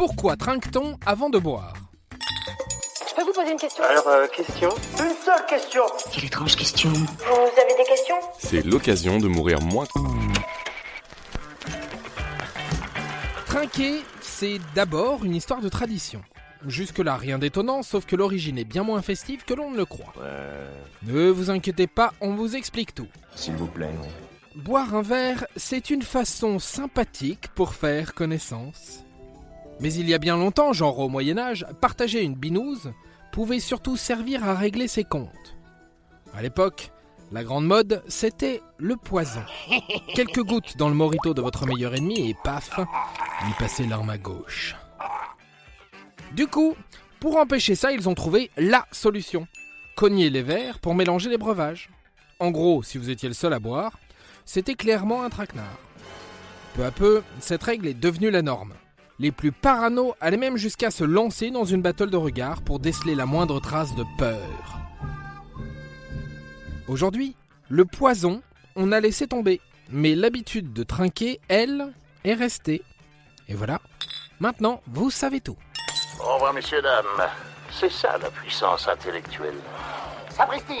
Pourquoi trinque-t-on avant de boire? Je peux vous poser une question? Alors, euh, question? Une seule question Quelle étrange question. Vous avez des questions? C'est l'occasion de mourir moins. Trinquer, c'est d'abord une histoire de tradition. Jusque-là, rien d'étonnant, sauf que l'origine est bien moins festive que l'on ne le croit. Ne vous inquiétez pas, on vous explique tout. S'il vous plaît. Boire un verre, c'est une façon sympathique pour faire connaissance. Mais il y a bien longtemps, genre au Moyen Âge, partager une binouse pouvait surtout servir à régler ses comptes. À l'époque, la grande mode, c'était le poison. Quelques gouttes dans le morito de votre meilleur ennemi et paf, lui passer l'arme à gauche. Du coup, pour empêcher ça, ils ont trouvé LA solution. Cogner les verres pour mélanger les breuvages. En gros, si vous étiez le seul à boire, c'était clairement un traquenard. Peu à peu, cette règle est devenue la norme. Les plus parano allaient même jusqu'à se lancer dans une battle de regard pour déceler la moindre trace de peur. Aujourd'hui, le poison, on a laissé tomber, mais l'habitude de trinquer, elle, est restée. Et voilà, maintenant, vous savez tout. Au revoir, messieurs, dames. C'est ça la puissance intellectuelle. Sapristi